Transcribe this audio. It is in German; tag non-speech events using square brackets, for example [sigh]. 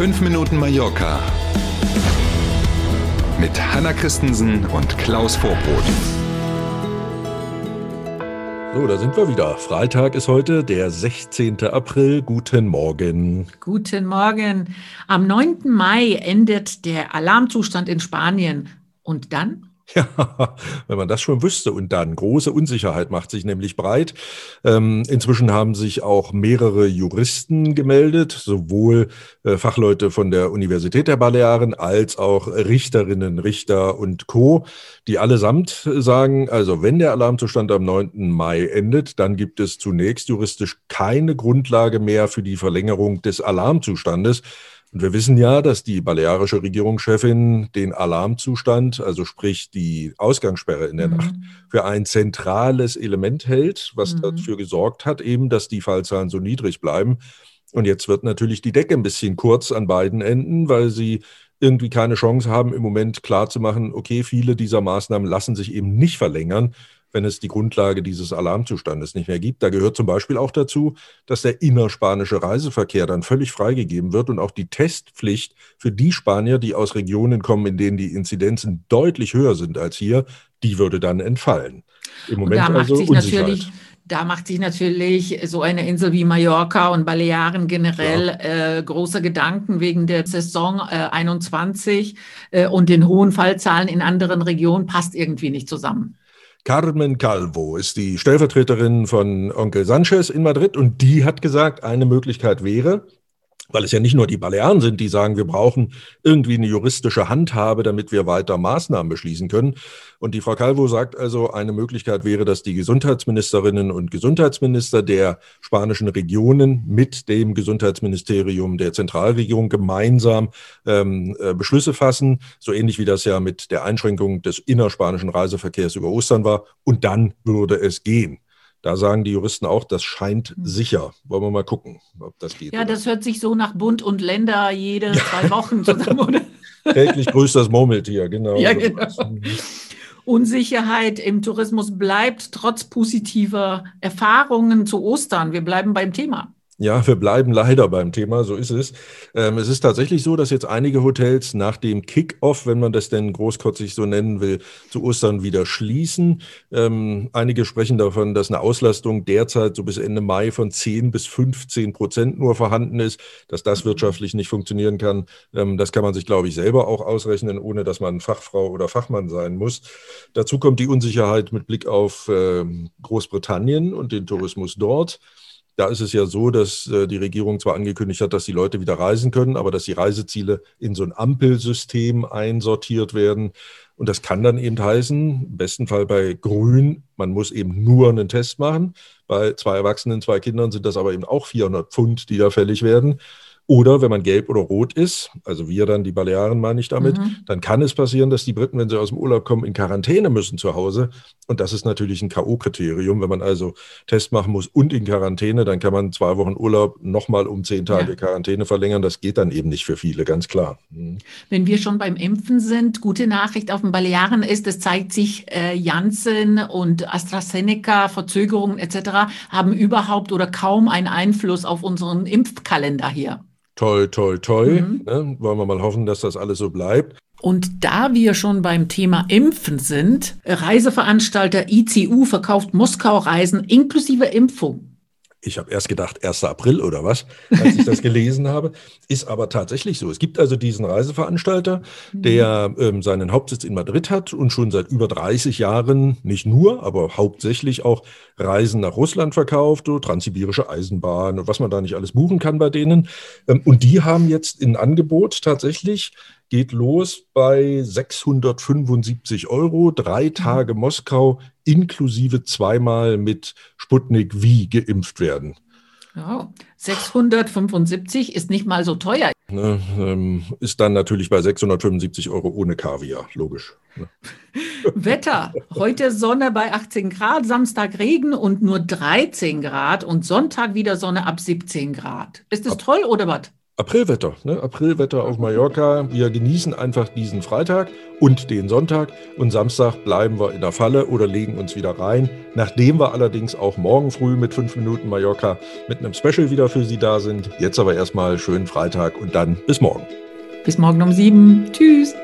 5 Minuten Mallorca mit Hanna Christensen und Klaus Vorbrot. So, da sind wir wieder. Freitag ist heute der 16. April. Guten Morgen. Guten Morgen. Am 9. Mai endet der Alarmzustand in Spanien. Und dann? [laughs] Ja, wenn man das schon wüsste und dann große Unsicherheit macht sich nämlich breit. Ähm, inzwischen haben sich auch mehrere Juristen gemeldet, sowohl äh, Fachleute von der Universität der Balearen als auch Richterinnen, Richter und Co., die allesamt sagen, also wenn der Alarmzustand am 9. Mai endet, dann gibt es zunächst juristisch keine Grundlage mehr für die Verlängerung des Alarmzustandes. Und wir wissen ja, dass die balearische Regierungschefin den Alarmzustand, also sprich die Ausgangssperre in der mhm. Nacht, für ein zentrales Element hält, was mhm. dafür gesorgt hat, eben, dass die Fallzahlen so niedrig bleiben. Und jetzt wird natürlich die Decke ein bisschen kurz an beiden Enden, weil sie irgendwie keine Chance haben, im Moment klarzumachen, okay, viele dieser Maßnahmen lassen sich eben nicht verlängern wenn es die Grundlage dieses Alarmzustandes nicht mehr gibt. Da gehört zum Beispiel auch dazu, dass der innerspanische Reiseverkehr dann völlig freigegeben wird und auch die Testpflicht für die Spanier, die aus Regionen kommen, in denen die Inzidenzen deutlich höher sind als hier, die würde dann entfallen. Im Moment da macht also sich natürlich da macht sich natürlich so eine Insel wie Mallorca und Balearen generell ja. äh, große Gedanken wegen der Saison äh, 21 äh, und den hohen Fallzahlen in anderen Regionen passt irgendwie nicht zusammen. Carmen Calvo ist die Stellvertreterin von Onkel Sanchez in Madrid und die hat gesagt, eine Möglichkeit wäre, weil es ja nicht nur die Balearen sind, die sagen, wir brauchen irgendwie eine juristische Handhabe, damit wir weiter Maßnahmen beschließen können. Und die Frau Calvo sagt also, eine Möglichkeit wäre, dass die Gesundheitsministerinnen und Gesundheitsminister der spanischen Regionen mit dem Gesundheitsministerium der Zentralregierung gemeinsam ähm, äh, Beschlüsse fassen, so ähnlich wie das ja mit der Einschränkung des innerspanischen Reiseverkehrs über Ostern war. Und dann würde es gehen. Da sagen die Juristen auch, das scheint hm. sicher. Wollen wir mal gucken, ob das geht. Ja, oder? das hört sich so nach Bund und Länder jede zwei Wochen zusammen, oder? [laughs] Täglich grüßt das Murmeltier, genau. Ja, genau. Unsicherheit im Tourismus bleibt trotz positiver Erfahrungen zu Ostern. Wir bleiben beim Thema. Ja, wir bleiben leider beim Thema, so ist es. Ähm, es ist tatsächlich so, dass jetzt einige Hotels nach dem Kick-Off, wenn man das denn großkotzig so nennen will, zu Ostern wieder schließen. Ähm, einige sprechen davon, dass eine Auslastung derzeit so bis Ende Mai von 10 bis 15 Prozent nur vorhanden ist, dass das wirtschaftlich nicht funktionieren kann. Ähm, das kann man sich, glaube ich, selber auch ausrechnen, ohne dass man Fachfrau oder Fachmann sein muss. Dazu kommt die Unsicherheit mit Blick auf ähm, Großbritannien und den Tourismus dort. Da ist es ja so, dass äh, die Regierung zwar angekündigt hat, dass die Leute wieder reisen können, aber dass die Reiseziele in so ein Ampelsystem einsortiert werden. Und das kann dann eben heißen, im besten Fall bei Grün, man muss eben nur einen Test machen. Bei zwei Erwachsenen, zwei Kindern sind das aber eben auch 400 Pfund, die da fällig werden. Oder wenn man gelb oder rot ist, also wir dann, die Balearen meine ich damit, mhm. dann kann es passieren, dass die Briten, wenn sie aus dem Urlaub kommen, in Quarantäne müssen zu Hause. Und das ist natürlich ein K.O.-Kriterium. Wenn man also Test machen muss und in Quarantäne, dann kann man zwei Wochen Urlaub nochmal um zehn Tage ja. Quarantäne verlängern. Das geht dann eben nicht für viele, ganz klar. Mhm. Wenn wir schon beim Impfen sind, gute Nachricht auf den Balearen ist, es zeigt sich, äh, Janssen und AstraZeneca, Verzögerungen etc. haben überhaupt oder kaum einen Einfluss auf unseren Impfkalender hier. Toll, toll, toll. Mhm. Ne? Wollen wir mal hoffen, dass das alles so bleibt. Und da wir schon beim Thema Impfen sind, Reiseveranstalter ICU verkauft Moskau-Reisen inklusive Impfung. Ich habe erst gedacht, 1. April oder was, als ich das [laughs] gelesen habe. Ist aber tatsächlich so. Es gibt also diesen Reiseveranstalter, mhm. der ähm, seinen Hauptsitz in Madrid hat und schon seit über 30 Jahren nicht nur, aber hauptsächlich auch Reisen nach Russland verkauft, so transsibirische Eisenbahn und was man da nicht alles buchen kann bei denen. Ähm, und die haben jetzt in Angebot tatsächlich geht los bei 675 Euro, drei mhm. Tage Moskau inklusive zweimal mit Sputnik V geimpft werden. Oh, 675 ist nicht mal so teuer. Ne, ähm, ist dann natürlich bei 675 Euro ohne Kaviar, logisch. Ne? [laughs] Wetter. Heute Sonne bei 18 Grad, Samstag Regen und nur 13 Grad und Sonntag wieder Sonne ab 17 Grad. Ist ab, toll oder was? Aprilwetter, ne? Aprilwetter auf Mallorca. Wir genießen einfach diesen Freitag und den Sonntag und Samstag bleiben wir in der Falle oder legen uns wieder rein. Nachdem wir allerdings auch morgen früh mit 5 Minuten Mallorca mit einem Special wieder für Sie da sind. Jetzt aber erstmal schönen Freitag und dann bis morgen. Bis morgen um sieben. Tschüss.